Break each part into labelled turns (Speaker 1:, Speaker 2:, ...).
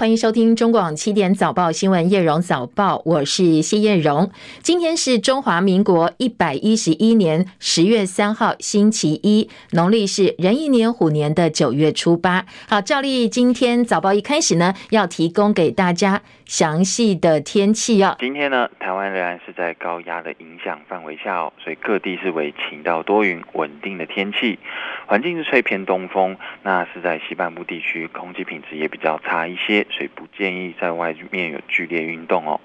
Speaker 1: 欢迎收听中广七点早报新闻，叶荣早报，我是谢叶荣。今天是中华民国一百一十一年十月三号，星期一，农历是壬寅年虎年的九月初八。好，照例今天早报一开始呢，要提供给大家详细的天气哦。
Speaker 2: 今天呢，台湾仍然是在高压的影响范围下哦，所以各地是为晴到多云，稳定的天气，环境是吹偏东风。那是在西半部地区，空气品质也比较差一些。所以不建议在外面有剧烈运动哦。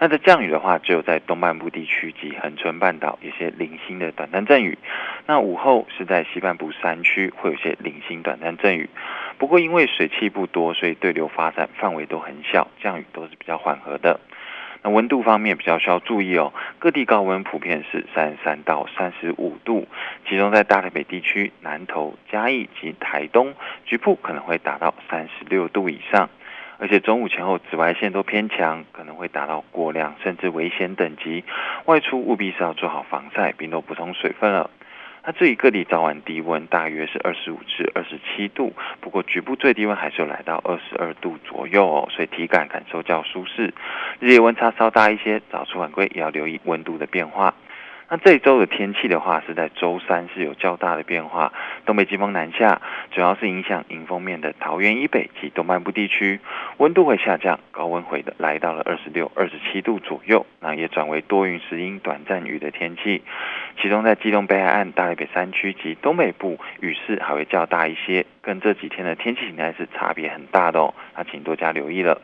Speaker 2: 那在降雨的话，只有在东半部地区及恒春半岛有些零星的短暂阵雨。那午后是在西半部山区会有些零星短暂阵雨。不过因为水汽不多，所以对流发展范围都很小，降雨都是比较缓和的。那温度方面比较需要注意哦，各地高温普遍是三十三到三十五度，其中在大台北地区、南投、嘉义及台东，局部可能会达到三十六度以上。而且中午前后紫外线都偏强，可能会达到过量甚至危险等级，外出务必是要做好防晒，并多补充水分了。那至于各地早晚低温大约是二十五至二十七度，不过局部最低温还是有来到二十二度左右哦，所以体感感受较舒适。日夜温差稍大一些，早出晚归也要留意温度的变化。那这一周的天气的话，是在周三是有较大的变化，东北季风南下，主要是影响迎风面的桃园以北及东半部地区，温度会下降，高温会的来到了二十六、二十七度左右，那也转为多云时阴、短暂雨的天气，其中在基隆北海岸、大台北山区及东北部雨势还会较大一些，跟这几天的天气形态是差别很大的哦，那请多加留意了。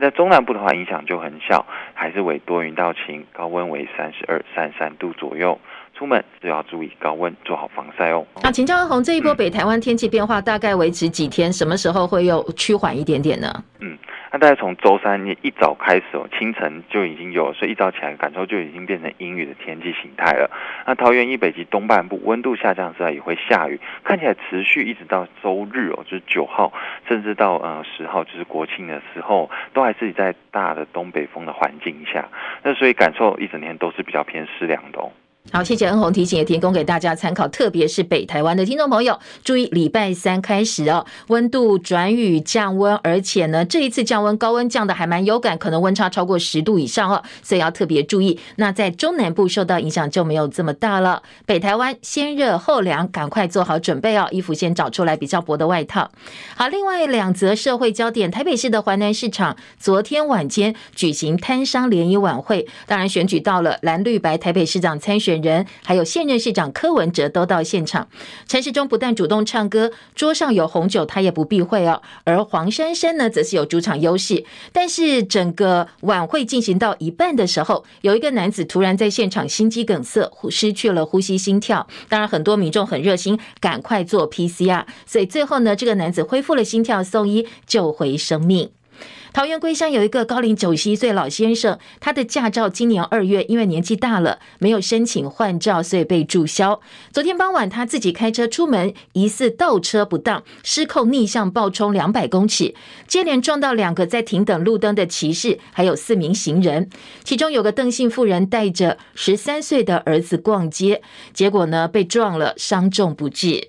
Speaker 2: 在中南部的话，影响就很小，还是为多云到晴，高温为三十二、三十三度左右。出门就要注意高温，做好防晒哦。
Speaker 1: 那请教安红，这一波北台湾天气变化大概维持几天？什么时候会又趋缓一点点呢？
Speaker 2: 嗯，那大概从周三一早开始哦，清晨就已经有，所以一早起来感受就已经变成阴雨的天气形态了。那桃园以北及东半部温度下降之外，也会下雨，看起来持续一直到周日哦，就是九号，甚至到呃十号，就是国庆的时候，都还是在大的东北风的环境下。那所以感受一整天都是比较偏湿凉的哦。
Speaker 1: 好，谢谢恩宏提醒，也提供给大家参考。特别是北台湾的听众朋友，注意礼拜三开始哦，温度转雨降温，而且呢，这一次降温高温降的还蛮有感，可能温差超过十度以上哦，所以要特别注意。那在中南部受到影响就没有这么大了。北台湾先热后凉，赶快做好准备哦，衣服先找出来比较薄的外套。好，另外两则社会焦点，台北市的环南市场昨天晚间举行摊商联谊晚会，当然选举到了蓝绿白台北市长参选。选人还有现任市长柯文哲都到现场，陈时中不但主动唱歌，桌上有红酒，他也不避讳哦。而黄珊珊呢，则是有主场优势。但是整个晚会进行到一半的时候，有一个男子突然在现场心肌梗塞，失去了呼吸心跳。当然，很多民众很热心，赶快做 PCR，所以最后呢，这个男子恢复了心跳，送医救回生命。桃园龟山有一个高龄九十一岁老先生，他的驾照今年二月因为年纪大了，没有申请换照，所以被注销。昨天傍晚他自己开车出门，疑似倒车不当，失控逆向暴冲两百公尺，接连撞到两个在停等路灯的骑士，还有四名行人。其中有个邓姓妇人带着十三岁的儿子逛街，结果呢被撞了，伤重不治。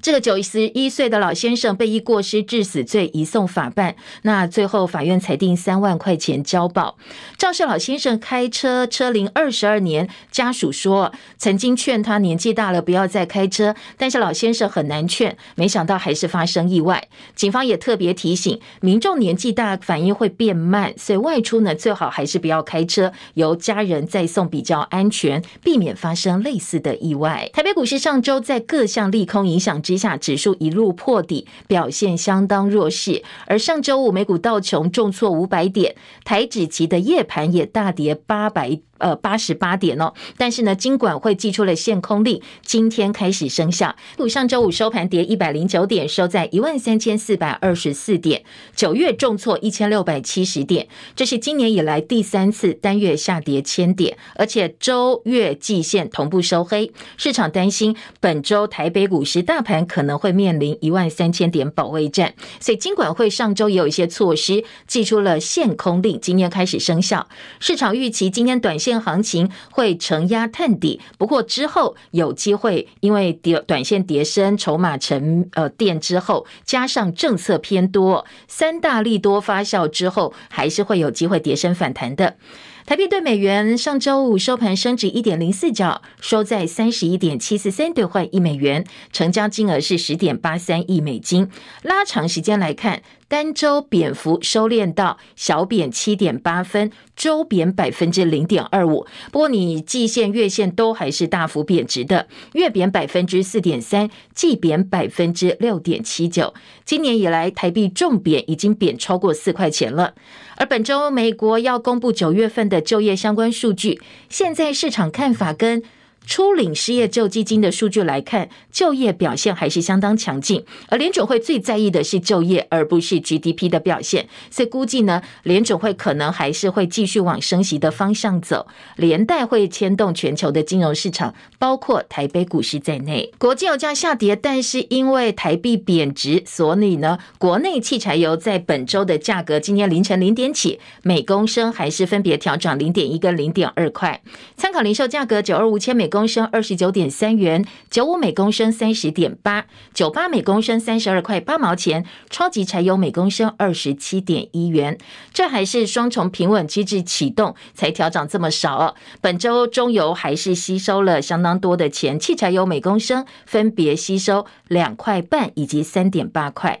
Speaker 1: 这个九十一岁的老先生被以过失致死罪移送法办，那最后法院裁定三万块钱交保。肇事老先生开车车龄二十二年，家属说曾经劝他年纪大了不要再开车，但是老先生很难劝，没想到还是发生意外。警方也特别提醒民众年纪大反应会变慢，所以外出呢最好还是不要开车，由家人再送比较安全，避免发生类似的意外。台北股市上周在各项利空影响之下，指数一路破底，表现相当弱势。而上周五美股道琼重挫五百点，台指期的夜盘也大跌八百。呃，八十八点哦，但是呢，金管会寄出了限空令，今天开始生效。股上周五收盘跌一百零九点，收在一万三千四百二十四点，九月重挫一千六百七十点，这是今年以来第三次单月下跌千点，而且周月季线同步收黑。市场担心本周台北股市大盘可能会面临一万三千点保卫战，所以金管会上周也有一些措施，寄出了限空令，今天开始生效。市场预期今天短线。线行情会承压探底，不过之后有机会，因为跌短线跌升，筹码沉呃淀之后，加上政策偏多，三大利多发酵之后，还是会有机会跌升反弹的。台币兑美元上周五收盘升值一点零四角，收在三十一点七四三兑换一美元，成交金额是十点八三亿美金。拉长时间来看，单周贬幅收敛到小贬七点八分，周贬百分之零点二五。不过你季线、月线都还是大幅贬值的，月贬百分之四点三，季贬百分之六点七九。今年以来，台币重贬已经贬超过四块钱了。而本周美国要公布九月份的就业相关数据，现在市场看法跟初领失业救济金的数据来看，就业表现还是相当强劲。而联准会最在意的是就业，而不是 GDP 的表现。所以估计呢，联准会可能还是会继续往升息的方向走，连带会牵动全球的金融市场，包括台北股市在内。国际油价下跌，但是因为台币贬值，所以呢，国内汽柴油在本周的价格，今天凌晨零点起，每公升还是分别调涨零点一跟零点二块。参考零售价格九二五千每公。公升二十九点三元，九五每公升三十点八，九八每公升三十二块八毛钱，超级柴油每公升二十七点一元。这还是双重平稳机制启动才调涨这么少。本周中油还是吸收了相当多的钱，汽柴油每公升分别吸收两块半以及三点八块。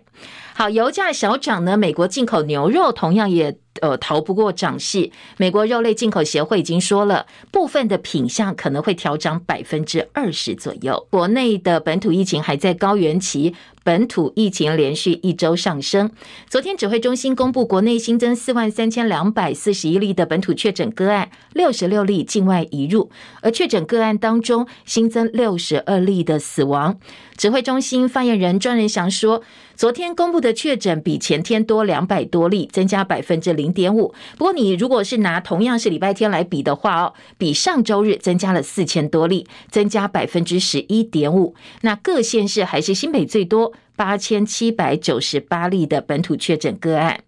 Speaker 1: 好，油价小涨呢，美国进口牛肉同样也。呃，逃不过涨势。美国肉类进口协会已经说了，部分的品项可能会调涨百分之二十左右。国内的本土疫情还在高原期，本土疫情连续一周上升。昨天指挥中心公布，国内新增四万三千两百四十一例的本土确诊个案，六十六例境外移入，而确诊个案当中新增六十二例的死亡。指挥中心发言人庄人祥说，昨天公布的确诊比前天多两百多例，增加百分之零点五。不过，你如果是拿同样是礼拜天来比的话哦，比上周日增加了四千多例，增加百分之十一点五。那各县市还是新北最多，八千七百九十八例的本土确诊个案。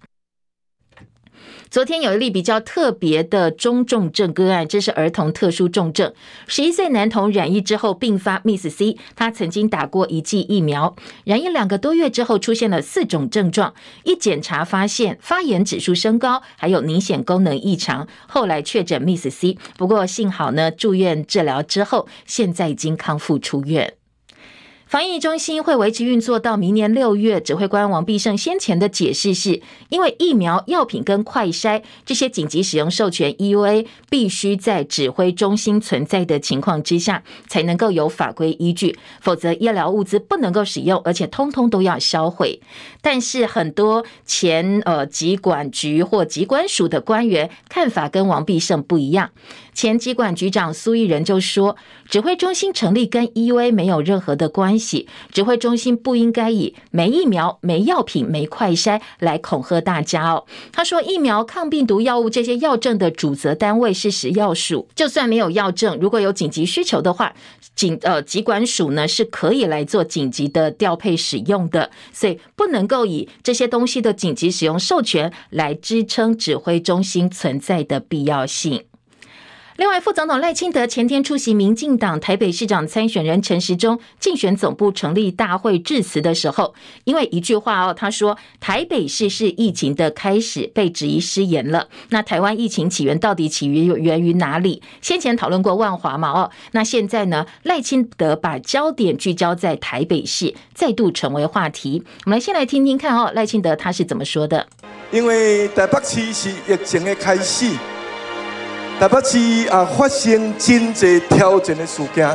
Speaker 1: 昨天有一例比较特别的中重症个案，这是儿童特殊重症，十一岁男童染疫之后并发 Miss C，他曾经打过一剂疫苗，染疫两个多月之后出现了四种症状，一检查发现发炎指数升高，还有凝血功能异常，后来确诊 Miss C，不过幸好呢，住院治疗之后，现在已经康复出院。防疫中心会维持运作到明年六月。指挥官王必胜先前的解释是，因为疫苗、药品跟快筛这些紧急使用授权 EUA 必须在指挥中心存在的情况之下，才能够有法规依据，否则医疗物资不能够使用，而且通通都要销毁。但是很多前呃疾管局或疾管署的官员看法跟王必胜不一样。前疾管局长苏益仁就说，指挥中心成立跟 EUA 没有任何的关系，指挥中心不应该以没疫苗、没药品、没快筛来恐吓大家哦。他说，疫苗、抗病毒药物这些药证的主责单位是食药署，就算没有药证，如果有紧急需求的话，警呃疾管署呢是可以来做紧急的调配使用的，所以不能够以这些东西的紧急使用授权来支撑指挥中心存在的必要性。另外，副总统赖清德前天出席民进党台北市长参选人陈时中竞选总部成立大会致辞的时候，因为一句话哦，他说台北市是疫情的开始，被质疑失言了。那台湾疫情起源到底起源源于哪里？先前讨论过万华嘛哦，那现在呢，赖清德把焦点聚焦在台北市，再度成为话题。我们来先来听听看哦，赖清德他是怎么说的？
Speaker 3: 因为台北市是疫情的开始。台北市啊，发生真济挑战的事件。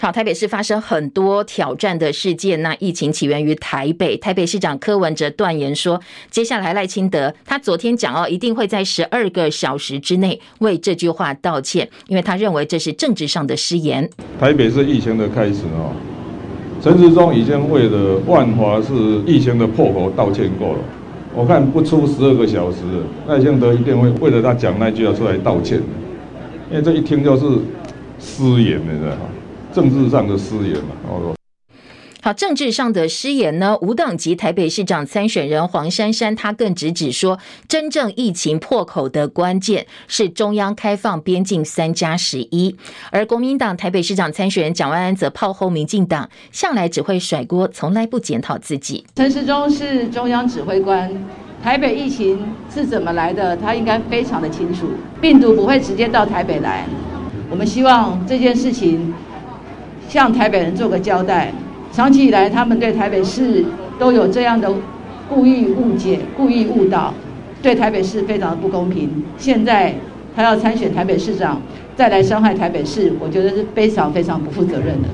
Speaker 1: 好，台北市发生很多挑战的事件。那疫情起源于台北，台北市长柯文哲断言说，接下来赖清德他昨天讲哦，一定会在十二个小时之内为这句话道歉，因为他认为这是政治上的失言。
Speaker 4: 台北是疫情的开始哦，陈时中已经为了万华是疫情的破口道歉过了。我看不出十二个小时，赖清德一定会为了他讲那句要出来道歉，因为这一听就是失言，的知道吗？政治上的失言嘛。
Speaker 1: 哦好，政治上的失言呢？无党籍台北市长参选人黄珊珊，她更直指说，真正疫情破口的关键是中央开放边境三加十一。而国民党台北市长参选人蒋万安则炮轰民进党，向来只会甩锅，从来不检讨自己。
Speaker 5: 陈时中是中央指挥官，台北疫情是怎么来的，他应该非常的清楚。病毒不会直接到台北来，我们希望这件事情向台北人做个交代。长期以来，他们对台北市都有这样的故意误解、故意误导，对台北市非常的不公平。现在他要参选台北市长，再来伤害台北市，我觉得是非常非常不负责任的。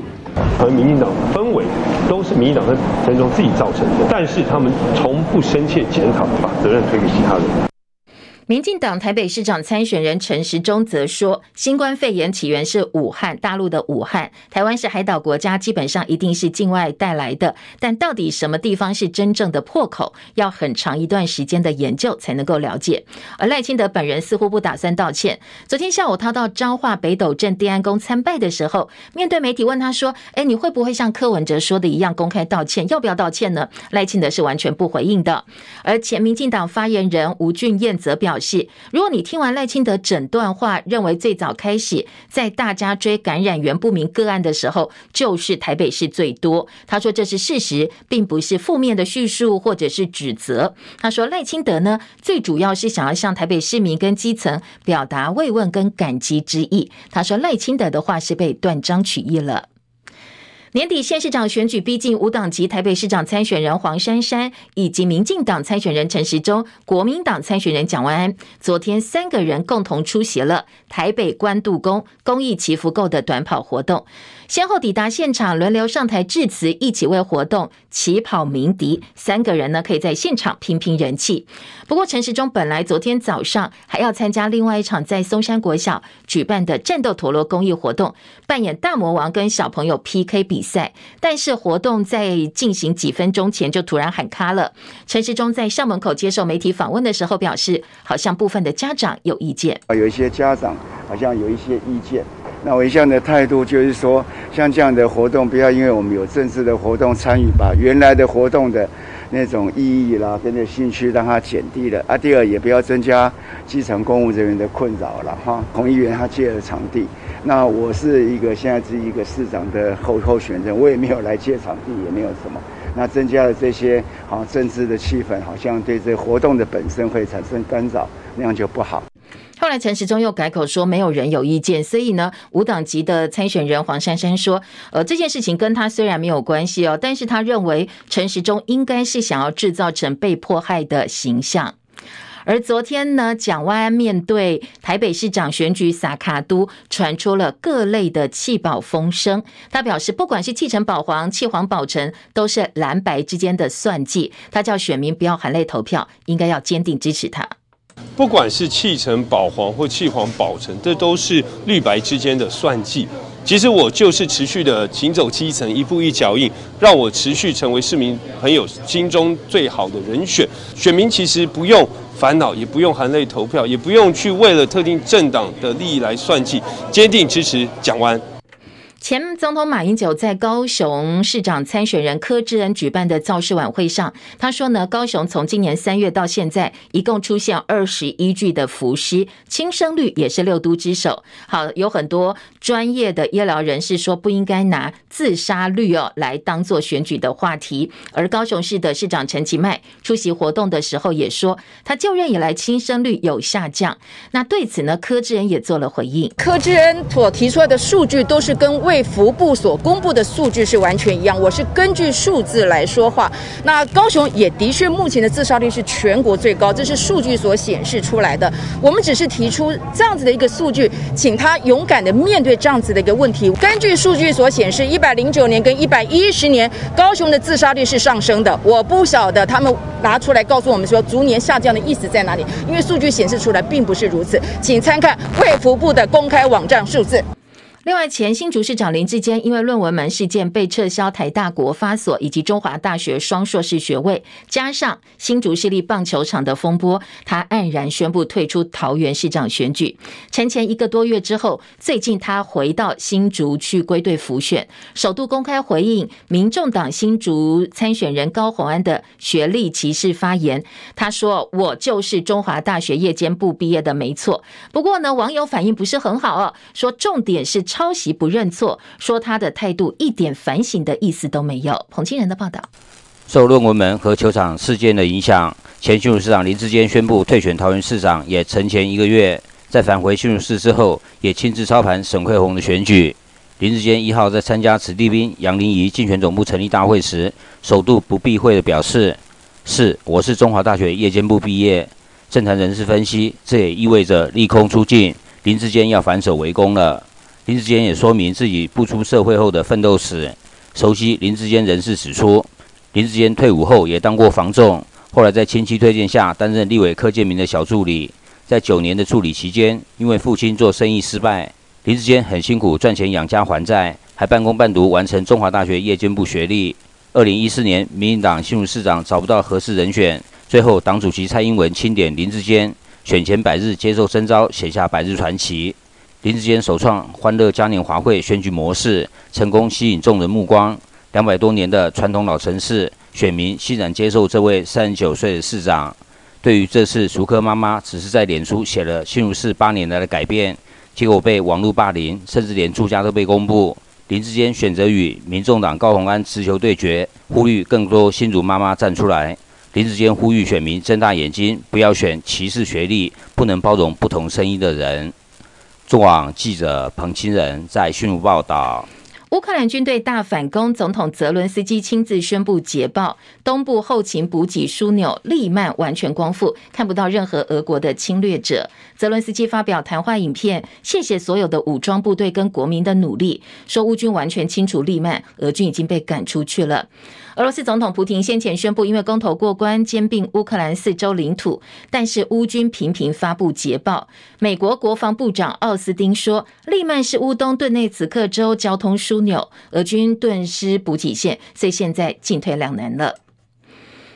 Speaker 6: 而民进党氛围都是民进党在陈时中自己造成的，但是他们从不深切检讨，把责任推给其他人。
Speaker 1: 民进党台北市长参选人陈时中则说，新冠肺炎起源是武汉，大陆的武汉。台湾是海岛国家，基本上一定是境外带来的。但到底什么地方是真正的破口，要很长一段时间的研究才能够了解。而赖清德本人似乎不打算道歉。昨天下午他到彰化北斗镇地安宫参拜的时候，面对媒体问他说：“哎，你会不会像柯文哲说的一样公开道歉？要不要道歉呢？”赖清德是完全不回应的。而前民进党发言人吴俊彦则表。是，如果你听完赖清德整段话，认为最早开始在大家追感染源不明个案的时候，就是台北市最多。他说这是事实，并不是负面的叙述或者是指责。他说赖清德呢，最主要是想要向台北市民跟基层表达慰问跟感激之意。他说赖清德的话是被断章取义了。年底县市长选举逼近，无党籍台北市长参选人黄珊珊以及民进党参选人陈时中、国民党参选人蒋万安，昨天三个人共同出席了台北关渡宫公益祈福购的短跑活动。先后抵达现场，轮流上台致辞，一起为活动起跑鸣笛。三个人呢，可以在现场拼拼人气。不过，陈时中本来昨天早上还要参加另外一场在松山国小举办的战斗陀螺公益活动，扮演大魔王跟小朋友 PK 比赛。但是活动在进行几分钟前就突然喊卡了。陈时中在校门口接受媒体访问的时候表示，好像部分的家长有意见，啊
Speaker 7: 有一些家长好像有一些意见。那我一向的态度就是说，像这样的活动，不要因为我们有政治的活动参与，把原来的活动的那种意义啦，跟着兴趣让它减低了。啊，第二也不要增加基层公务人员的困扰了哈。洪议员他借了场地，那我是一个现在是一个市长的候候选人，我也没有来借场地，也没有什么。那增加了这些好政治的气氛，好像对这活动的本身会产生干扰，那样就不好。
Speaker 1: 后来陈时中又改口说没有人有意见，所以呢，无党籍的参选人黄珊珊说，呃，这件事情跟他虽然没有关系哦，但是他认为陈时中应该是想要制造成被迫害的形象。而昨天呢，蒋万安面对台北市长选举撒卡都，传出了各类的弃保风声。他表示，不管是弃城保黄、弃黄保城，都是蓝白之间的算计。他叫选民不要含泪投票，应该要坚定支持他。
Speaker 6: 不管是弃陈保黄或弃黄保陈，这都是绿白之间的算计。其实我就是持续的行走基层，一步一脚印，让我持续成为市民朋友心中最好的人选。选民其实不用烦恼，也不用含泪投票，也不用去为了特定政党的利益来算计，坚定支持蒋万。
Speaker 1: 前总统马英九在高雄市长参选人柯志恩举办的造势晚会上，他说呢，高雄从今年三月到现在，一共出现二十一具的浮尸，轻生率也是六都之首。好，有很多专业的医疗人士说，不应该拿自杀率哦来当做选举的话题。而高雄市的市长陈其迈出席活动的时候也说，他就任以来轻生率有下降。那对此呢，柯志恩也做了回应。
Speaker 5: 柯志恩所提出来的数据都是跟未福部所公布的数据是完全一样，我是根据数字来说话。那高雄也的确目前的自杀率是全国最高，这是数据所显示出来的。我们只是提出这样子的一个数据，请他勇敢的面对这样子的一个问题。根据数据所显示，一百零九年跟一百一十年高雄的自杀率是上升的。我不晓得他们拿出来告诉我们说逐年下降的意思在哪里，因为数据显示出来并不是如此，请参看卫福部的公开网站数字。
Speaker 1: 另外，前新竹市长林志坚因为论文门事件被撤销台大国发所以及中华大学双硕士学位，加上新竹市立棒球场的风波，他黯然宣布退出桃园市长选举。沉潜一个多月之后，最近他回到新竹去归队辅选，首度公开回应民众党新竹参选人高虹安的学历歧视发言。他说：“我就是中华大学夜间部毕业的，没错。不过呢，网友反应不是很好哦，说重点是。”抄袭不认错，说他的态度一点反省的意思都没有。彭清仁的报道，
Speaker 8: 受论文门和球场事件的影响，前新竹市长林志坚宣布退选桃园市长，也承前一个月。在返回新竹市之后，也亲自操盘沈慧虹的选举。林志坚一号在参加子弟兵杨林仪竞选总部成立大会时，首度不避讳的表示：“是，我是中华大学夜间部毕业。”政坛人士分析，这也意味着利空出尽，林志坚要反手围攻了。林志坚也说明自己步出社会后的奋斗史。熟悉林志坚人士指出，林志坚退伍后也当过房仲，后来在亲戚推荐下担任立委柯建铭的小助理。在九年的助理期间，因为父亲做生意失败，林志坚很辛苦赚钱养家还债，还半工半读完成中华大学夜间部学历。二零一四年，民进党新竹市长找不到合适人选，最后党主席蔡英文钦点林志坚，选前百日接受征召，写下百日传奇。林志坚首创欢乐嘉年华会选举模式，成功吸引众人目光。两百多年的传统老城市，选民欣然接受这位三十九岁的市长。对于这次熟客妈妈只是在脸书写了新竹市八年来的改变，结果被网络霸凌，甚至连住家都被公布。林志坚选择与民众党高虹安持球对决，呼吁更多新竹妈妈站出来。林志坚呼吁选民睁大眼睛，不要选歧视学历、不能包容不同声音的人。中网记者彭清仁在新竹报道。
Speaker 1: 乌克兰军队大反攻，总统泽伦斯基亲自宣布捷报：东部后勤补给枢纽利曼完全光复，看不到任何俄国的侵略者。泽伦斯基发表谈话影片，谢谢所有的武装部队跟国民的努力，说乌军完全清除利曼，俄军已经被赶出去了。俄罗斯总统普京先前宣布，因为公投过关，兼并乌克兰四州领土，但是乌军频频发布捷报。美国国防部长奥斯汀说，利曼是乌东顿内茨克州交通枢纽，俄军顿失补给线，所以现在进退两难了。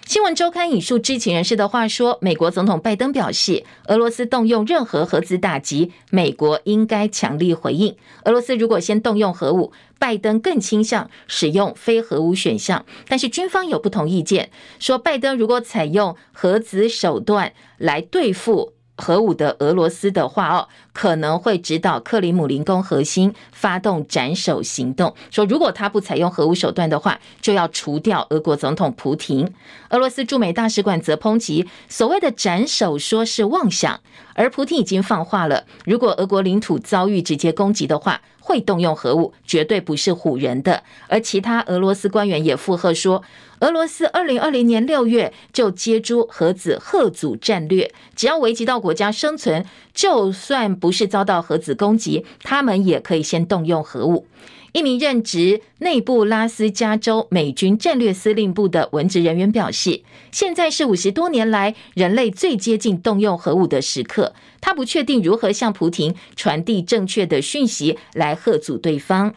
Speaker 1: 新闻周刊引述知情人士的话说，美国总统拜登表示，俄罗斯动用任何核子打击，美国应该强力回应。俄罗斯如果先动用核武，拜登更倾向使用非核武选项。但是军方有不同意见，说拜登如果采用核子手段来对付。核武的俄罗斯的话哦，可能会指导克里姆林宫核心发动斩首行动。说如果他不采用核武手段的话，就要除掉俄国总统普亭。俄罗斯驻美大使馆则抨击所谓的斩首说是妄想，而普亭已经放话了，如果俄国领土遭遇直接攻击的话，会动用核武，绝对不是唬人的。而其他俄罗斯官员也附和说，俄罗斯二零二零年六月就接诸核子吓阻战略，只要危及到国家生存，就算不是遭到核子攻击，他们也可以先动用核武。一名任职内布拉斯加州美军战略司令部的文职人员表示，现在是五十多年来人类最接近动用核武的时刻。他不确定如何向普亭传递正确的讯息来吓阻对方。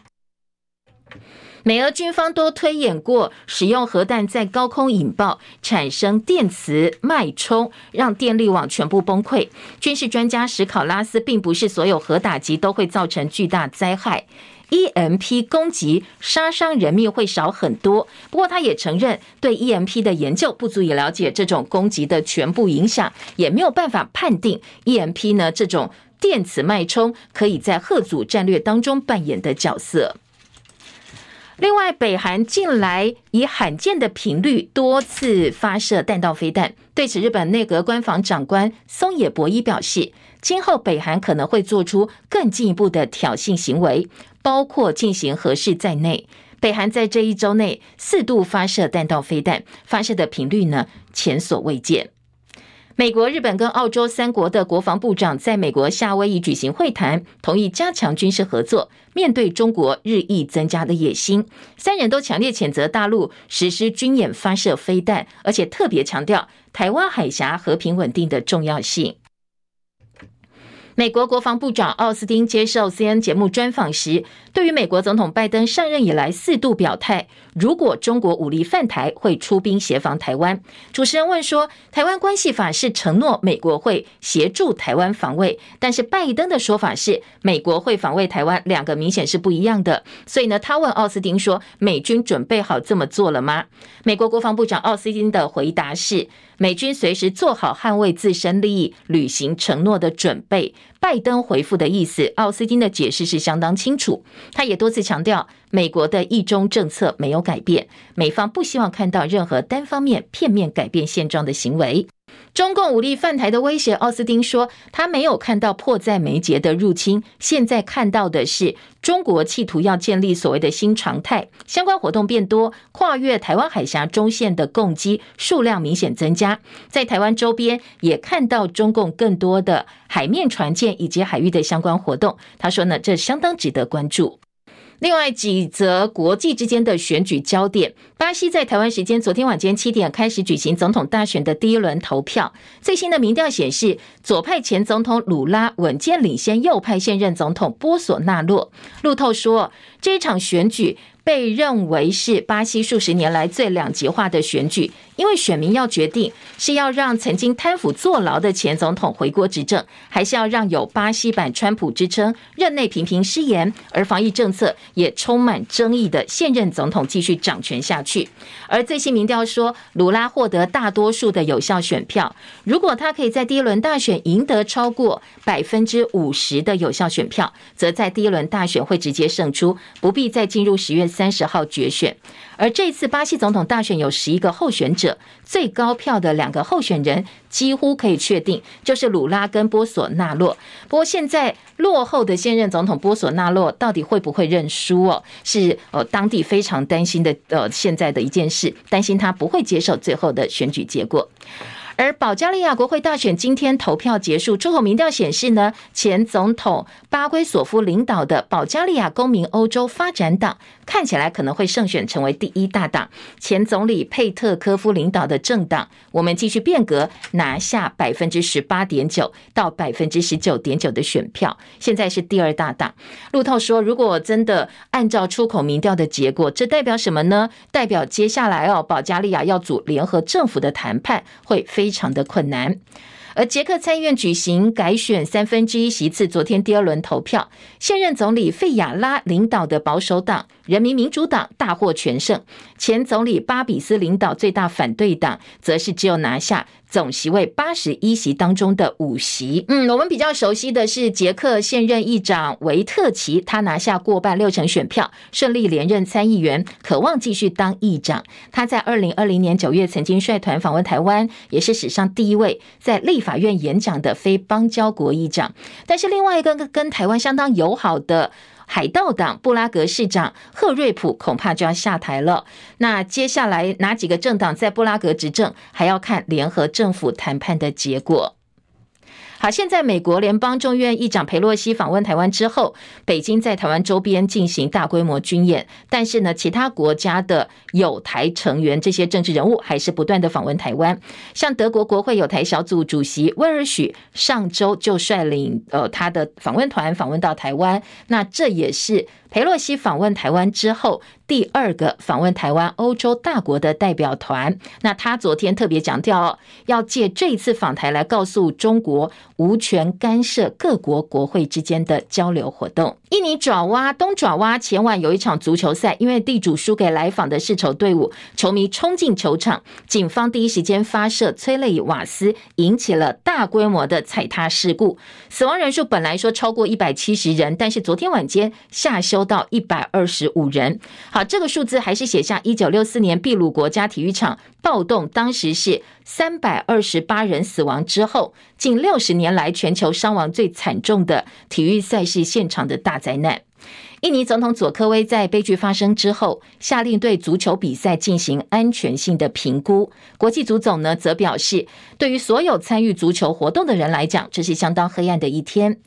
Speaker 1: 美俄军方都推演过使用核弹在高空引爆，产生电磁脉冲，让电力网全部崩溃。军事专家史考拉斯并不是所有核打击都会造成巨大灾害，EMP 攻击杀伤人命会少很多。不过他也承认，对 EMP 的研究不足以了解这种攻击的全部影响，也没有办法判定 EMP 呢这种电磁脉冲可以在吓阻战略当中扮演的角色。另外，北韩近来以罕见的频率多次发射弹道飞弹。对此，日本内阁官房长官松野博一表示，今后北韩可能会做出更进一步的挑衅行为，包括进行核试在内。北韩在这一周内四度发射弹道飞弹，发射的频率呢，前所未见。美国、日本跟澳洲三国的国防部长在美国夏威夷举行会谈，同意加强军事合作。面对中国日益增加的野心，三人都强烈谴责大陆实施军演、发射飞弹，而且特别强调台湾海峡和平稳定的重要性。美国国防部长奥斯汀接受 CNN 节目专访时，对于美国总统拜登上任以来四度表态，如果中国武力犯台，会出兵协防台湾。主持人问说：“台湾关系法是承诺美国会协助台湾防卫，但是拜登的说法是美国会防卫台湾，两个明显是不一样的。”所以呢，他问奥斯汀说：“美军准备好这么做了吗？”美国国防部长奥斯汀的回答是：“美军随时做好捍卫自身利益、履行承诺的准备。”拜登回复的意思，奥斯汀的解释是相当清楚。他也多次强调，美国的一中政策没有改变，美方不希望看到任何单方面、片面改变现状的行为。中共武力犯台的威胁，奥斯汀说，他没有看到迫在眉睫的入侵，现在看到的是中国企图要建立所谓的新常态，相关活动变多，跨越台湾海峡中线的攻击数量明显增加，在台湾周边也看到中共更多的海面船舰以及海域的相关活动。他说呢，这相当值得关注。另外几则国际之间的选举焦点，巴西在台湾时间昨天晚间七点开始举行总统大选的第一轮投票。最新的民调显示，左派前总统鲁拉稳健领先右派现任总统波索纳洛。路透说，这一场选举。被认为是巴西数十年来最两极化的选举，因为选民要决定是要让曾经贪腐坐牢的前总统回国执政，还是要让有巴西版川普之称、任内频频失言而防疫政策也充满争议的现任总统继续掌权下去。而最新民调说，鲁拉获得大多数的有效选票，如果他可以在第一轮大选赢得超过百分之五十的有效选票，则在第一轮大选会直接胜出，不必再进入十月三十号决选，而这次巴西总统大选有十一个候选者，最高票的两个候选人几乎可以确定，就是鲁拉跟波索纳洛。不过现在落后的现任总统波索纳洛到底会不会认输哦？是呃当地非常担心的呃现在的一件事，担心他不会接受最后的选举结果。而保加利亚国会大选今天投票结束，最后民调显示呢，前总统巴圭索夫领导的保加利亚公民欧洲发展党看起来可能会胜选成为第一大党。前总理佩特科夫领导的政党我们继续变革拿下百分之十八点九到百分之十九点九的选票，现在是第二大党。路透说，如果真的按照出口民调的结果，这代表什么呢？代表接下来哦，保加利亚要组联合政府的谈判会非。常的困难，而捷克参议院举行改选三分之一席次，昨天第二轮投票，现任总理费亚拉领导的保守党人民民主党大获全胜，前总理巴比斯领导最大反对党则是只有拿下。总席位八十一席当中的五席，嗯，我们比较熟悉的是捷克现任议长维特奇，他拿下过半六成选票，顺利连任参议员，渴望继续当议长。他在二零二零年九月曾经率团访问台湾，也是史上第一位在立法院演讲的非邦交国议长。但是另外一个跟台湾相当友好的。海盗党布拉格市长赫瑞普恐怕就要下台了。那接下来哪几个政党在布拉格执政，还要看联合政府谈判的结果。好，现在美国联邦众院议长佩洛西访问台湾之后，北京在台湾周边进行大规模军演，但是呢，其他国家的有台成员这些政治人物还是不断的访问台湾。像德国国会有台小组主席威尔许上周就率领呃他的访问团访问到台湾，那这也是。裴洛西访问台湾之后，第二个访问台湾欧洲大国的代表团。那他昨天特别强调，要借这一次访台来告诉中国，无权干涉各国国会之间的交流活动。印尼爪哇东爪哇前晚有一场足球赛，因为地主输给来访的世仇队伍，球迷冲进球场，警方第一时间发射催泪瓦斯，引起了大规模的踩踏事故，死亡人数本来说超过一百七十人，但是昨天晚间下修。到一百二十五人，好，这个数字还是写下一九六四年秘鲁国家体育场暴动，当时是三百二十八人死亡之后，近六十年来全球伤亡最惨重的体育赛事现场的大灾难。印尼总统佐科威在悲剧发生之后，下令对足球比赛进行安全性的评估。国际足总呢，则表示，对于所有参与足球活动的人来讲，这是相当黑暗的一天。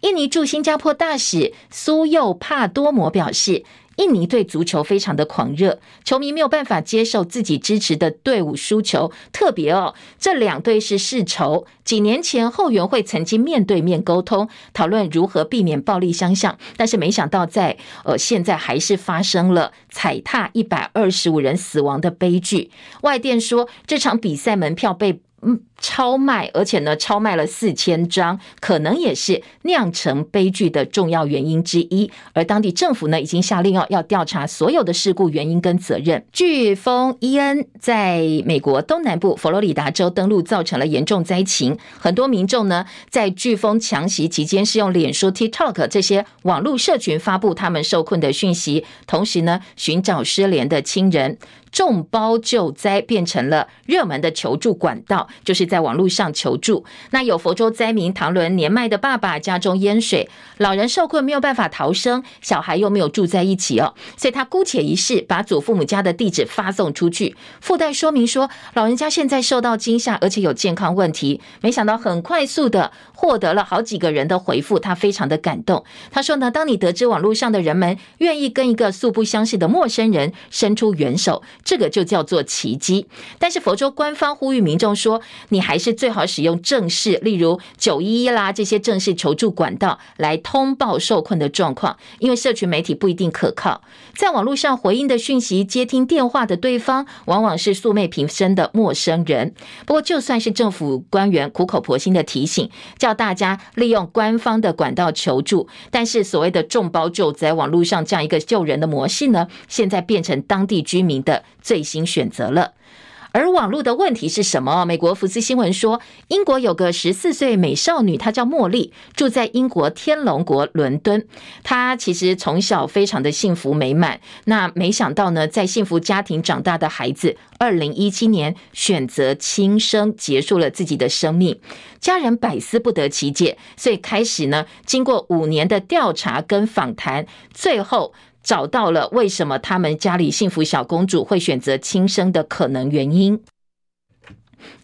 Speaker 1: 印尼驻新加坡大使苏右帕多摩表示。印尼队足球非常的狂热，球迷没有办法接受自己支持的队伍输球。特别哦，这两队是世仇，几年前后援会曾经面对面沟通，讨论如何避免暴力相向，但是没想到在呃现在还是发生了踩踏一百二十五人死亡的悲剧。外电说这场比赛门票被嗯。超卖，而且呢，超卖了四千张，可能也是酿成悲剧的重要原因之一。而当地政府呢，已经下令哦，要调查所有的事故原因跟责任。飓风伊恩在美国东南部佛罗里达州登陆，造成了严重灾情。很多民众呢，在飓风强袭期间，是用脸书、TikTok 这些网络社群发布他们受困的讯息，同时呢，寻找失联的亲人。众包救灾变成了热门的求助管道，就是。在网络上求助，那有佛州灾民唐伦年迈的爸爸家中淹水，老人受困没有办法逃生，小孩又没有住在一起哦，所以他姑且一试，把祖父母家的地址发送出去，附带说明说老人家现在受到惊吓，而且有健康问题。没想到很快速的获得了好几个人的回复，他非常的感动。他说呢，当你得知网络上的人们愿意跟一个素不相识的陌生人伸出援手，这个就叫做奇迹。但是佛州官方呼吁民众说，你。还是最好使用正式，例如九一一啦这些正式求助管道来通报受困的状况，因为社群媒体不一定可靠。在网络上回应的讯息、接听电话的对方，往往是素昧平生的陌生人。不过，就算是政府官员苦口婆心的提醒，叫大家利用官方的管道求助，但是所谓的众包救灾网络上这样一个救人的模式呢，现在变成当地居民的最新选择了。而网络的问题是什么？美国福斯新闻说，英国有个十四岁美少女，她叫茉莉，住在英国天龙国伦敦。她其实从小非常的幸福美满。那没想到呢，在幸福家庭长大的孩子，二零一七年选择轻生，结束了自己的生命。家人百思不得其解，所以开始呢，经过五年的调查跟访谈，最后。找到了为什么他们家里幸福小公主会选择轻生的可能原因。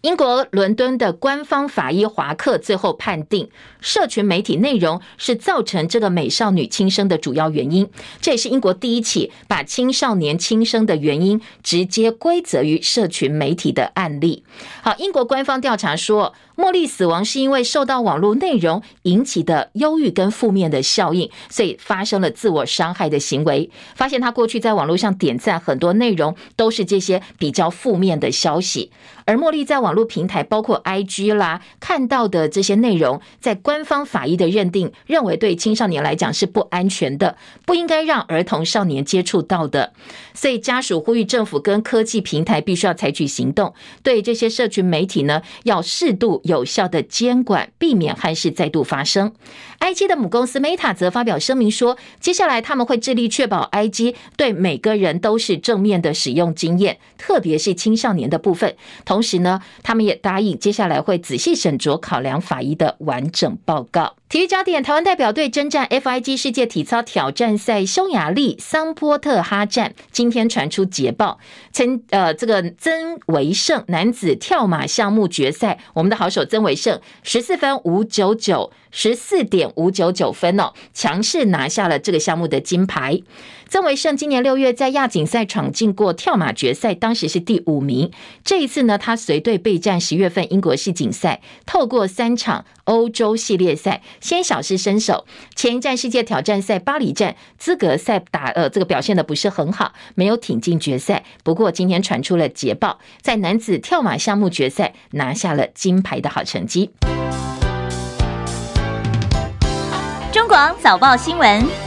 Speaker 1: 英国伦敦的官方法医华克最后判定，社群媒体内容是造成这个美少女轻生的主要原因。这也是英国第一起把青少年轻生的原因直接归责于社群媒体的案例。好，英国官方调查说，茉莉死亡是因为受到网络内容引起的忧郁跟负面的效应，所以发生了自我伤害的行为。发现她过去在网络上点赞很多内容都是这些比较负面的消息，而茉莉在网络平台，包括 IG 啦，看到的这些内容，在官方法医的认定，认为对青少年来讲是不安全的，不应该让儿童少年接触到的。所以家属呼吁政府跟科技平台必须要采取行动，对这些社群媒体呢，要适度。有效的监管，避免憾事再度发生。IG 的母公司 Meta 则发表声明说，接下来他们会致力确保 IG 对每个人都是正面的使用经验，特别是青少年的部分。同时呢，他们也答应接下来会仔细审酌考量法医的完整报告。体育焦点：台湾代表队征战 FIG 世界体操挑战赛匈牙利桑波特哈站，今天传出捷报，曾呃这个曾维胜男子跳马项目决赛，我们的好手曾维胜十四分五九九。十四点五九九分哦，强势拿下了这个项目的金牌。曾维胜今年六月在亚锦赛闯进过跳马决赛，当时是第五名。这一次呢，他随队备战十月份英国世锦赛，透过三场欧洲系列赛先小试身手。前一站世界挑战赛巴黎站资格赛打呃这个表现的不是很好，没有挺进决赛。不过今天传出了捷报，在男子跳马项目决赛拿下了金牌的好成绩。
Speaker 9: 中广早报新闻。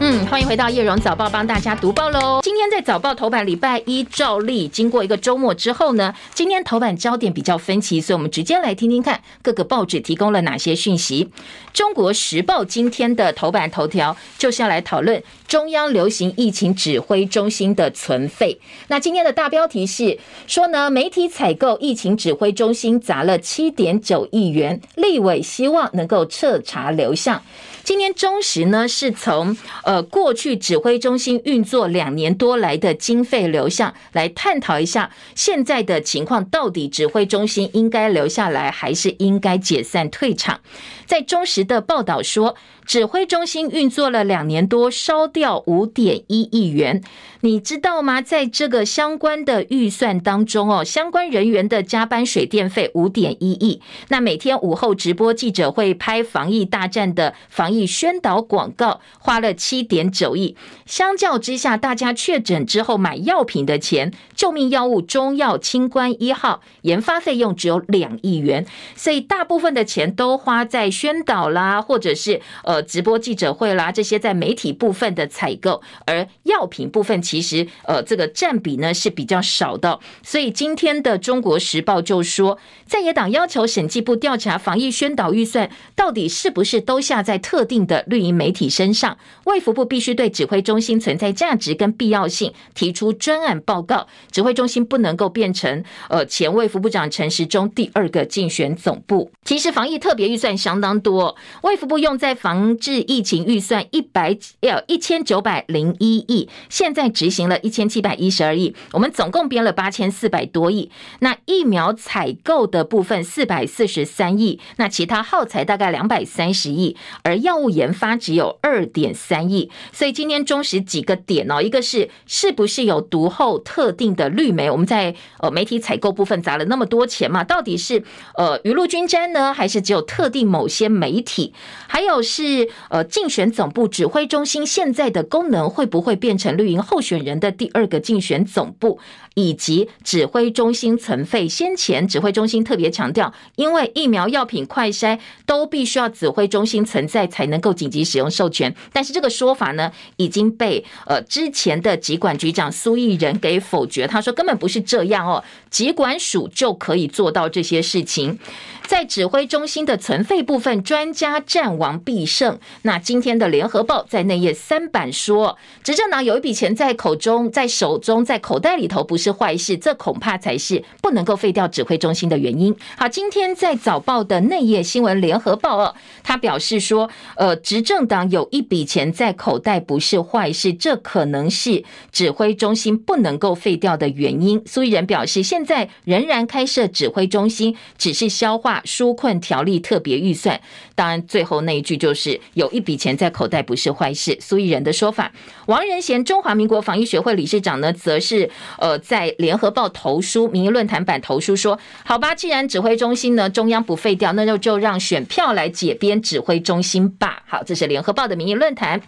Speaker 1: 嗯，欢迎回到叶荣早报，帮大家读报喽。今天在早报头版，礼拜一照例经过一个周末之后呢，今天头版焦点比较分歧，所以我们直接来听听看各个报纸提供了哪些讯息。中国时报今天的头版头条就是要来讨论中央流行疫情指挥中心的存废。那今天的大标题是说呢，媒体采购疫情指挥中心砸了七点九亿元，立委希望能够彻查流向。今天中时呢是从呃过去指挥中心运作两年多来的经费流向来探讨一下现在的情况，到底指挥中心应该留下来还是应该解散退场？在中时的报道说，指挥中心运作了两年多，烧掉五点一亿元。你知道吗？在这个相关的预算当中哦，相关人员的加班水电费五点一亿。那每天午后直播记者会拍防疫大战的防疫宣导广告，花了七点九亿。相较之下，大家确诊之后买药品的钱，救命药物中药清关一号研发费用只有两亿元，所以大部分的钱都花在宣导啦，或者是呃直播记者会啦这些在媒体部分的采购，而药品部分。其实，呃，这个占比呢是比较少的，所以今天的《中国时报》就说，在野党要求审计部调查防疫宣导预算到底是不是都下在特定的绿营媒体身上，卫福部必须对指挥中心存在价值跟必要性提出专案报告，指挥中心不能够变成呃前卫福部长陈时中第二个竞选总部。其实防疫特别预算相当多，卫福部用在防治疫情预算一百要一千九百零一亿，现在。执行了一千七百一十二亿，我们总共编了八千四百多亿。那疫苗采购的部分四百四十三亿，那其他耗材大概两百三十亿，而药物研发只有二点三亿。所以今天中时几个点哦，一个是是不是有读后特定的绿媒？我们在呃媒体采购部分砸了那么多钱嘛？到底是呃雨露均沾呢，还是只有特定某些媒体？还有是呃竞选总部指挥中心现在的功能会不会变成绿营候选人的第二个竞选总部？以及指挥中心存废，先前指挥中心特别强调，因为疫苗、药品、快筛都必须要指挥中心存在才能够紧急使用授权，但是这个说法呢已经被呃之前的疾管局长苏益仁给否决，他说根本不是这样哦，疾管署就可以做到这些事情。在指挥中心的存废部分，专家战王必胜。那今天的联合报在内页三版说，执政党有一笔钱在口中、在手中、在口袋里头，不是坏事，这恐怕才是不能够废掉指挥中心的原因。好，今天在早报的内页新闻，联合报哦，他表示说，呃，执政党有一笔钱在口袋，不是坏事，这可能是指挥中心不能够废掉的原因。苏益仁表示，现现在仍然开设指挥中心，只是消化。纾困条例特别预算，当然最后那一句就是有一笔钱在口袋不是坏事。苏益仁的说法，王仁贤中华民国防疫学会理事长呢，则是呃在联合报投书民意论坛版投书说，好吧，既然指挥中心呢中央不废掉，那就就让选票来解编指挥中心吧。好，这是联合报的民意论坛。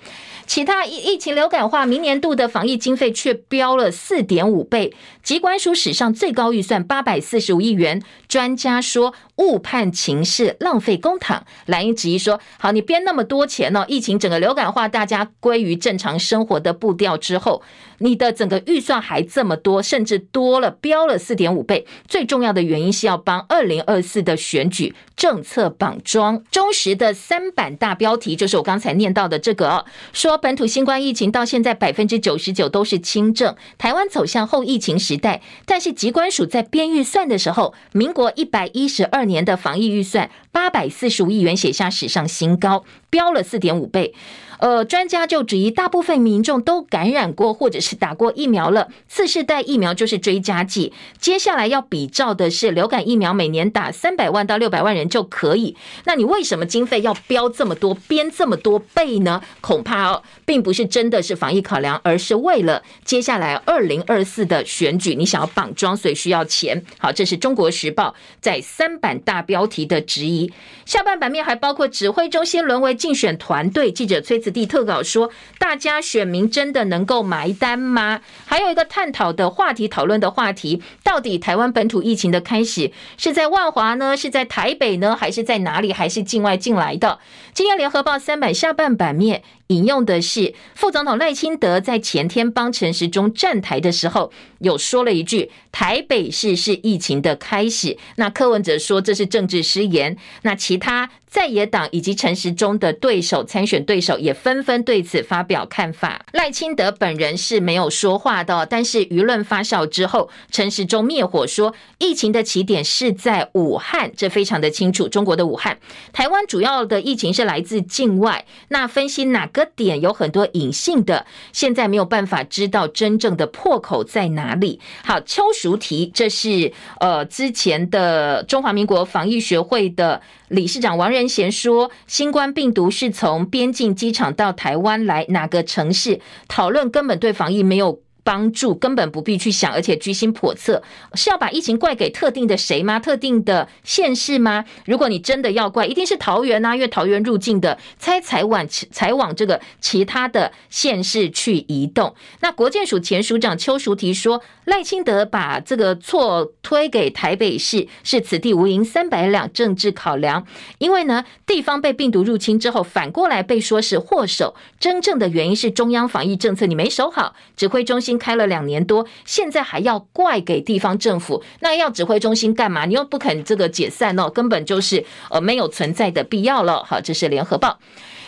Speaker 1: 其他疫疫情流感化，明年度的防疫经费却飙了四点五倍，疾管署史上最高高预算八百四十五亿元。专家说误判情势，浪费公帑。蓝英质疑说：好，你编那么多钱呢？疫情整个流感化，大家归于正常生活的步调之后，你的整个预算还这么多，甚至多了飙了四点五倍。最重要的原因是要帮二零二四的选举政策绑桩。中时的三版大标题就是我刚才念到的这个哦，说。本土新冠疫情到现在百分之九十九都是轻症，台湾走向后疫情时代。但是疾管署在编预算的时候，民国一百一十二年的防疫预算八百四十五亿元写下史上新高，飙了四点五倍。呃，专家就质疑，大部分民众都感染过或者是打过疫苗了，次世代疫苗就是追加剂。接下来要比照的是流感疫苗，每年打三百万到六百万人就可以。那你为什么经费要标这么多，编这么多倍呢？恐怕哦，并不是真的是防疫考量，而是为了接下来二零二四的选举，你想要绑桩，所以需要钱。好，这是中国时报在三版大标题的质疑。下半版面还包括指挥中心沦为竞选团队，记者崔子。地特稿说：“大家选民真的能够埋单吗？”还有一个探讨的话题，讨论的话题，到底台湾本土疫情的开始是在万华呢？是在台北呢？还是在哪里？还是境外进来的？今天联合报三版下半版面。引用的是副总统赖清德在前天帮陈时中站台的时候，有说了一句：“台北市是疫情的开始。”那柯文哲说这是政治失言。那其他在野党以及陈时中的对手参选对手也纷纷对此发表看法。赖清德本人是没有说话的，但是舆论发酵之后，陈时中灭火说疫情的起点是在武汉，这非常的清楚。中国的武汉，台湾主要的疫情是来自境外。那分析哪个的点有很多隐性的，现在没有办法知道真正的破口在哪里。好，邱淑媞，这是呃之前的中华民国防疫学会的理事长王仁。贤说，新冠病毒是从边境机场到台湾来，哪个城市讨论根本对防疫没有帮助，根本不必去想，而且居心叵测，是要把疫情怪给特定的谁吗？特定的县市吗？如果你真的要怪，一定是桃园啊，因为桃园入境的，才才往才往这个其他的县市去移动。那国健署前署长邱淑媞说，赖清德把这个错推给台北市，是此地无银三百两政治考量。因为呢，地方被病毒入侵之后，反过来被说是祸首，真正的原因是中央防疫政策你没守好，指挥中心。开了两年多，现在还要怪给地方政府？那要指挥中心干嘛？你又不肯这个解散哦，根本就是呃没有存在的必要了。好，这是联合报。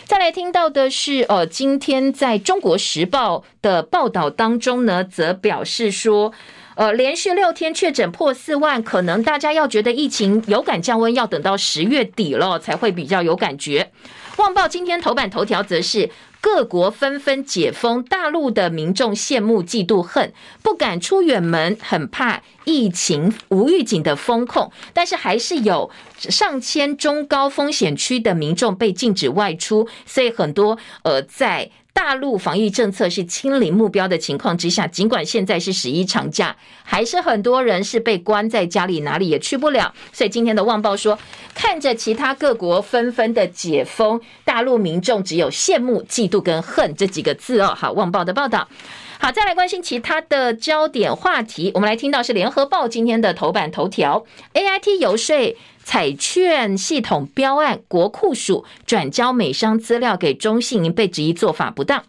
Speaker 1: 再来听到的是，呃，今天在中国时报的报道当中呢，则表示说，呃，连续六天确诊破四万，可能大家要觉得疫情有感降温，要等到十月底了才会比较有感觉。旺报今天头版头条则是。各国纷纷解封，大陆的民众羡慕、嫉妒、恨，不敢出远门，很怕疫情无预警的封控。但是还是有上千中高风险区的民众被禁止外出，所以很多呃在。大陆防疫政策是清零目标的情况之下，尽管现在是十一长假，还是很多人是被关在家里，哪里也去不了。所以今天的《旺报》说，看着其他各国纷纷的解封，大陆民众只有羡慕、嫉妒跟恨这几个字哦。好，《旺报》的报道。好，再来关心其他的焦点话题，我们来听到是《联合报》今天的头版头条：AIT 游说。彩券系统标案，国库署转交美商资料给中信银，被质疑做法不当。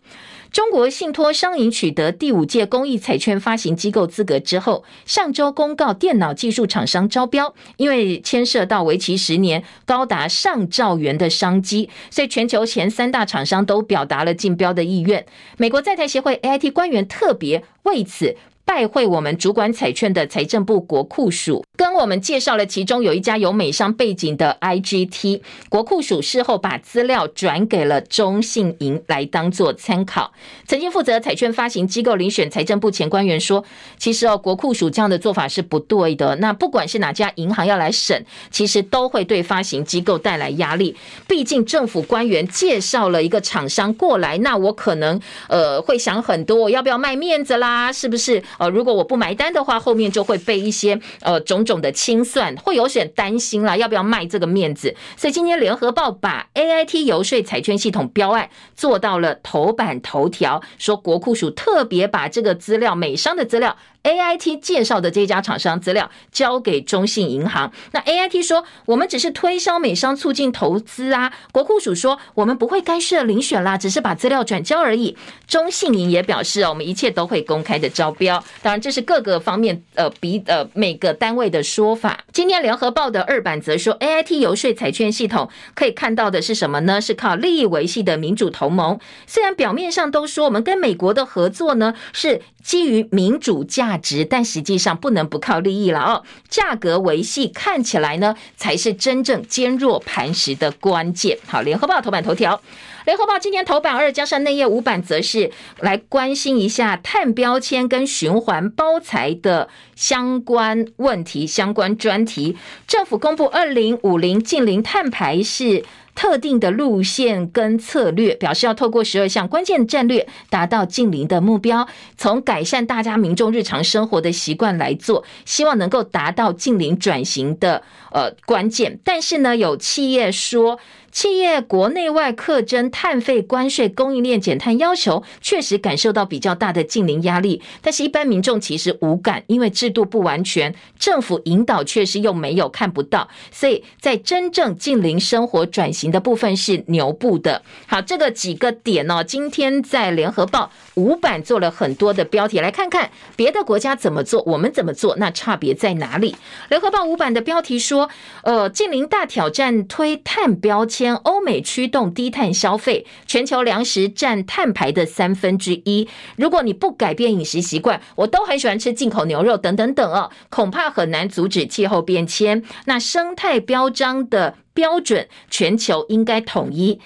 Speaker 1: 中国信托商银取得第五届公益彩券发行机构资格之后，上周公告电脑技术厂商招标，因为牵涉到为期十年、高达上兆元的商机，所以全球前三大厂商都表达了竞标的意愿。美国在台协会 AIT 官员特别为此。拜会我们主管彩券的财政部国库署，跟我们介绍了其中有一家有美商背景的 IGT，国库署事后把资料转给了中信银来当做参考。曾经负责彩券发行机构遴选财政部前官员说，其实哦，国库署这样的做法是不对的。那不管是哪家银行要来审，其实都会对发行机构带来压力。毕竟政府官员介绍了一个厂商过来，那我可能呃会想很多，要不要卖面子啦？是不是？呃，如果我不买单的话，后面就会被一些呃种种的清算，会有些担心啦，要不要卖这个面子？所以今天联合报把 AIT 游说彩券系统标案做到了头版头条，说国库署特别把这个资料，美商的资料。A I T 介绍的这家厂商资料交给中信银行，那 A I T 说我们只是推销美商促进投资啊。国库署说我们不会干涉遴选啦，只是把资料转交而已。中信银也表示哦，我们一切都会公开的招标。当然这是各个方面呃比呃每个单位的说法。今天联合报的二版则说 A I T 游说彩券系统可以看到的是什么呢？是靠利益维系的民主同盟。虽然表面上都说我们跟美国的合作呢是基于民主价。值，但实际上不能不靠利益了哦。价格维系看起来呢，才是真正坚若磐石的关键。好，联合报头版头条，联合报今天头版二加上内页五版，则是来关心一下碳标签跟循环包材的相关问题、相关专题。政府公布二零五零近零碳排是。特定的路线跟策略，表示要透过十二项关键战略，达到近邻的目标。从改善大家民众日常生活的习惯来做，希望能够达到近邻转型的呃关键。但是呢，有企业说。企业国内外课征碳费关税，供应链减碳要求确实感受到比较大的净零压力，但是一般民众其实无感，因为制度不完全，政府引导确实又没有看不到，所以在真正近邻生活转型的部分是牛步的。好，这个几个点呢，今天在联合报五版做了很多的标题，来看看别的国家怎么做，我们怎么做，那差别在哪里？联合报五版的标题说，呃，近邻大挑战推碳标签。欧美驱动低碳消费，全球粮食占碳排的三分之一。如果你不改变饮食习惯，我都很喜欢吃进口牛肉等等等哦，恐怕很难阻止气候变迁。那生态标章的标准，全球应该统一。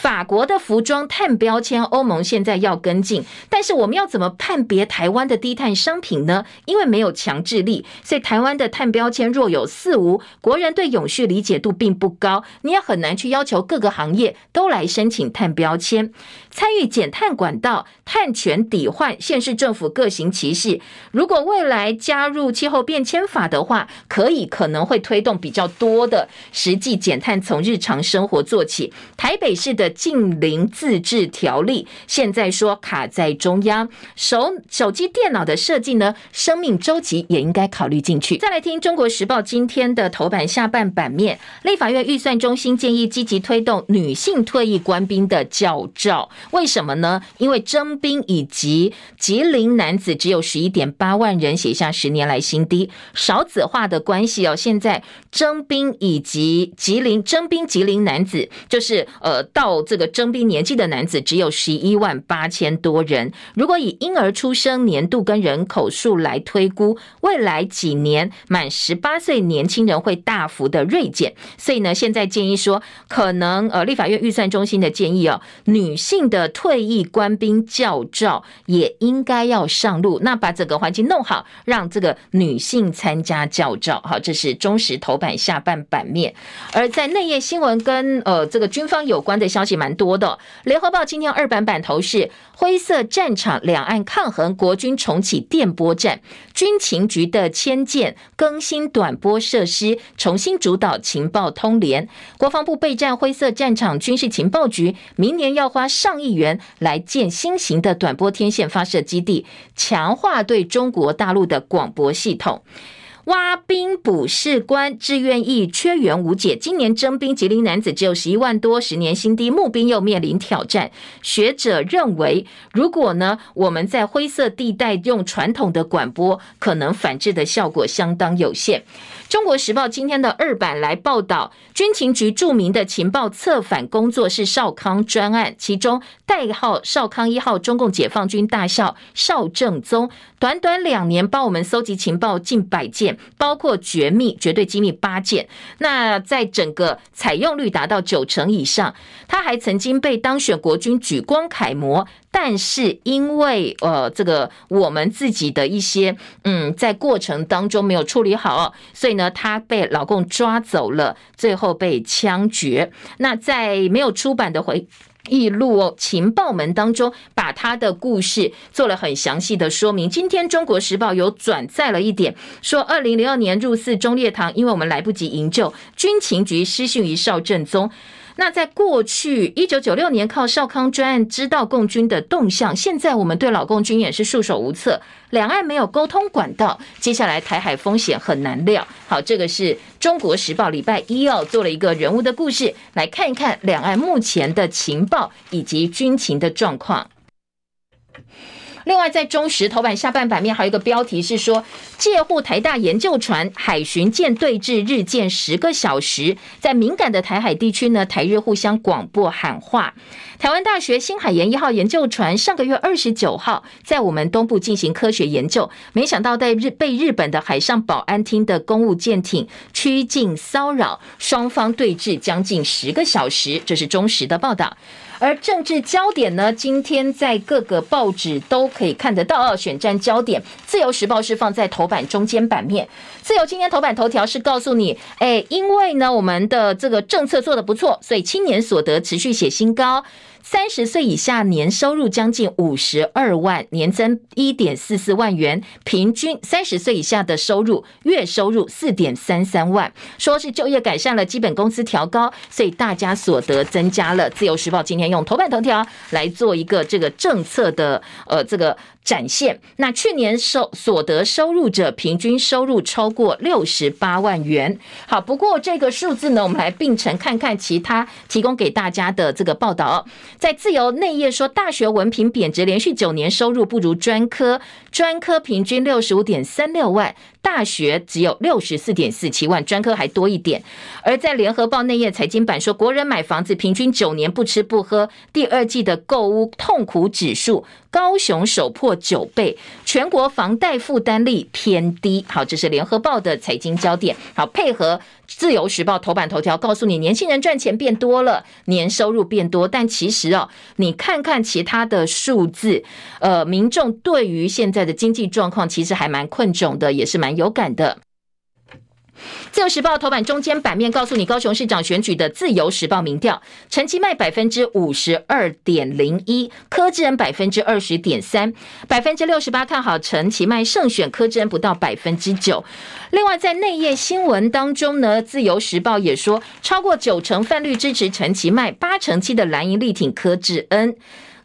Speaker 1: 法国的服装碳标签，欧盟现在要跟进，但是我们要怎么判别台湾的低碳商品呢？因为没有强制力，所以台湾的碳标签若有似无，国人对永续理解度并不高，你也很难去要求各个行业都来申请碳标签。参与减碳管道，碳权抵换，县市政府各行其事。如果未来加入气候变迁法的话，可以可能会推动比较多的实际减碳，从日常生活做起。台北市的禁令自治条例，现在说卡在中央。手手机电脑的设计呢，生命周期也应该考虑进去。再来听中国时报今天的头版下半版面，立法院预算中心建议积极推动女性退役官兵的教照。为什么呢？因为征兵以及吉林男子只有十一点八万人，写下十年来新低。少子化的关系哦，现在征兵以及吉林征兵吉林男子，就是呃到这个征兵年纪的男子只有十一万八千多人。如果以婴儿出生年度跟人口数来推估，未来几年满十八岁年轻人会大幅的锐减。所以呢，现在建议说，可能呃立法院预算中心的建议哦，女性的。退役官兵教照也应该要上路，那把整个环境弄好，让这个女性参加教照。好，这是中时头版下半版面。而在内页新闻跟呃这个军方有关的消息蛮多的。联合报今天二版版头是灰色战场，两岸抗衡，国军重启电波战，军情局的迁建更新短波设施，重新主导情报通联。国防部备战灰色战场，军事情报局明年要花上亿。元来建新型的短波天线发射基地，强化对中国大陆的广播系统。挖兵补士官，志愿役缺员无解。今年征兵，吉林男子只有十一万多，十年新低。募兵又面临挑战。学者认为，如果呢，我们在灰色地带用传统的管播，可能反制的效果相当有限。中国时报今天的二版来报道，军情局著名的情报策反工作是少康专案，其中代号少康一号中共解放军大校邵正宗，短短两年帮我们搜集情报近百件，包括绝密、绝对机密八件。那在整个采用率达到九成以上，他还曾经被当选国军举光楷模。但是因为呃，这个我们自己的一些嗯，在过程当中没有处理好，所以呢，她被老共抓走了，最后被枪决。那在没有出版的回忆录，情报门当中，把她的故事做了很详细的说明。今天中国时报有转载了一点，说二零零二年入祀忠烈堂，因为我们来不及营救，军情局失信于邵正宗。那在过去一九九六年靠少康专案知道共军的动向，现在我们对老共军也是束手无策，两岸没有沟通管道，接下来台海风险很难料。好，这个是中国时报礼拜一哦做了一个人物的故事，来看一看两岸目前的情报以及军情的状况。另外，在中时头版下半版面还有一个标题是说，借护台大研究船海巡舰对峙日舰十个小时，在敏感的台海地区呢，台日互相广播喊话。台湾大学新海研一号研究船上个月二十九号在我们东部进行科学研究，没想到在日被日本的海上保安厅的公务舰艇趋近骚扰，双方对峙将近十个小时。这是中时的报道。而政治焦点呢，今天在各个报纸都可以看得到。选战焦点，自由时报是放在头版中间版面。自由今天头版头条是告诉你，哎，因为呢，我们的这个政策做得不错，所以青年所得持续写新高。三十岁以下年收入将近五十二万，年增一点四四万元，平均三十岁以下的收入月收入四点三三万，说是就业改善了，基本工资调高，所以大家所得增加了。自由时报今天用头版头条来做一个这个政策的呃这个。展现那去年收所得收入者平均收入超过六十八万元。好，不过这个数字呢，我们来并成看看其他提供给大家的这个报道。在自由内页说，大学文凭贬值，连续九年收入不如专科，专科平均六十五点三六万。大学只有六十四点四七万，专科还多一点。而在联合报内页财经版说，国人买房子平均九年不吃不喝，第二季的购屋痛苦指数，高雄首破九倍，全国房贷负担力偏低。好，这是联合报的财经焦点。好，配合自由时报头版头条，告诉你年轻人赚钱变多了，年收入变多，但其实哦，你看看其他的数字，呃，民众对于现在的经济状况其实还蛮困窘的，也是蛮。有感的。自由时报头版中间版面告诉你，高雄市长选举的自由时报民调，陈其迈百分之五十二点零一，柯志恩百分之二十点三，百分之六十八看好陈其迈胜选，柯志恩不到百分之九。另外在内页新闻当中呢，自由时报也说，超过九成泛绿支持陈其迈，八成七的蓝营力挺柯志恩。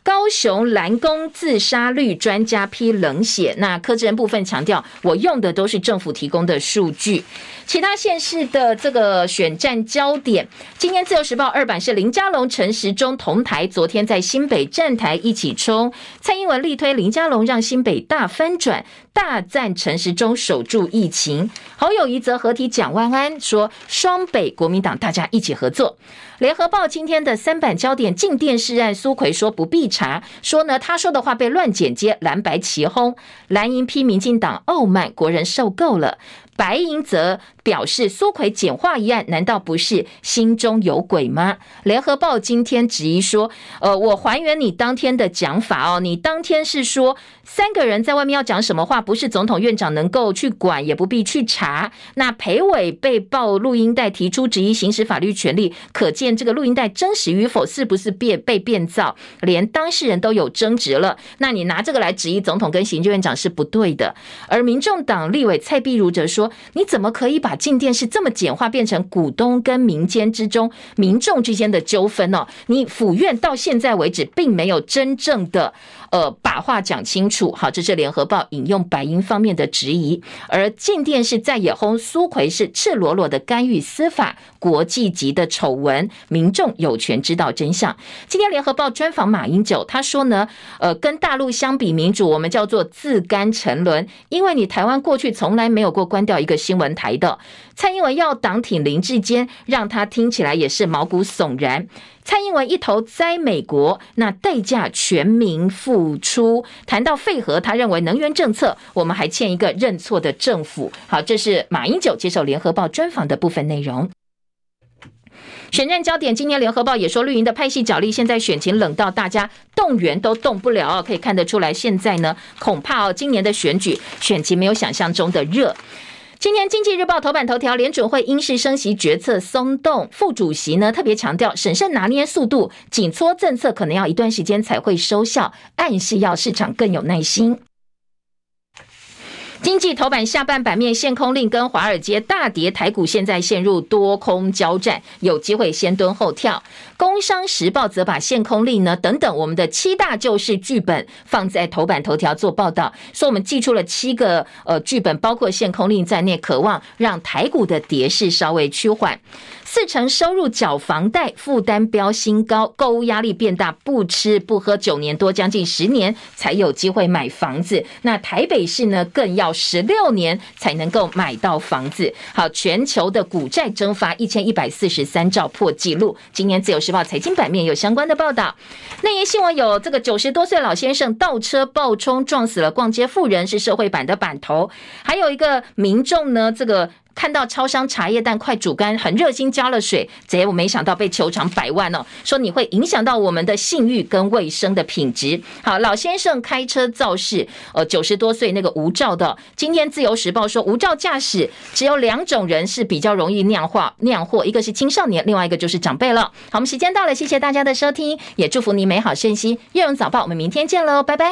Speaker 1: 高雄蓝工自杀率专家批冷血，那柯志恩部分强调，我用的都是政府提供的数据。其他县市的这个选战焦点，今天自由时报二版是林佳龙、陈时中同台，昨天在新北站台一起冲，蔡英文力推林佳龙让新北大翻转，大赞陈时中守住疫情。侯友宜则合体蒋万安，说双北国民党大家一起合作。联合报今天的三版焦点，进电视案，苏奎说不必查，说呢他说的话被乱剪接，蓝白齐轰，蓝营批民进党傲慢，国人受够了。白银则表示，苏奎简化一案，难道不是心中有鬼吗？联合报今天质疑说，呃，我还原你当天的讲法哦，你当天是说三个人在外面要讲什么话，不是总统院长能够去管，也不必去查。那裴伟被曝录音带提出质疑行使法律权利，可见这个录音带真实与否，是不是变被 变造，连当事人都有争执了。那你拿这个来质疑总统跟行政院长是不对的。而民众党立委蔡壁如则说。你怎么可以把静电是这么简化，变成股东跟民间之中民众之间的纠纷呢？你府院到现在为止并没有真正的呃把话讲清楚。好，这是联合报引用白银方面的质疑，而镜电视在野轰苏奎是赤裸裸的干预司法，国际级的丑闻，民众有权知道真相。今天联合报专访马英九，他说呢，呃，跟大陆相比，民主我们叫做自甘沉沦，因为你台湾过去从来没有过关掉。一个新闻台的蔡英文要党挺林志坚，让他听起来也是毛骨悚然。蔡英文一头栽美国，那代价全民付出。谈到废核，他认为能源政策我们还欠一个认错的政府。好，这是马英九接受联合报专访的部分内容。选战焦点，今年联合报也说绿营的派系角力，现在选情冷到大家动员都动不了，可以看得出来，现在呢恐怕哦，今年的选举选情没有想象中的热。今天经济日报头版头条，联准会因势升息决策松动，副主席呢特别强调审慎拿捏速度，紧缩政策可能要一段时间才会收效，暗示要市场更有耐心。经济头版下半版面，限空令跟华尔街大跌，台股现在陷入多空交战，有机会先蹲后跳。工商时报则把限空令呢等等我们的七大救市剧本放在头版头条做报道，说我们祭出了七个呃剧本，包括限空令在内，渴望让台股的跌势稍微趋缓。四成收入缴房贷，负担飙新高，购物压力变大，不吃不喝九年多，将近十年才有机会买房子。那台北市呢，更要十六年才能够买到房子。好，全球的股债蒸发一千一百四十三兆破纪录。今年自由时报财经版面有相关的报道。内页新闻有这个九十多岁老先生倒车暴冲撞死了逛街妇人，是社会版的版头。还有一个民众呢，这个。看到超商茶叶蛋快煮干，很热心加了水，结果没想到被球场百万哦，说你会影响到我们的信誉跟卫生的品质。好，老先生开车肇事，呃，九十多岁那个无照的，今天自由时报说无照驾驶只有两种人是比较容易酿化酿祸，一个是青少年，另外一个就是长辈了。好，我们时间到了，谢谢大家的收听，也祝福你美好身心。叶荣早报，我们明天见喽，拜拜。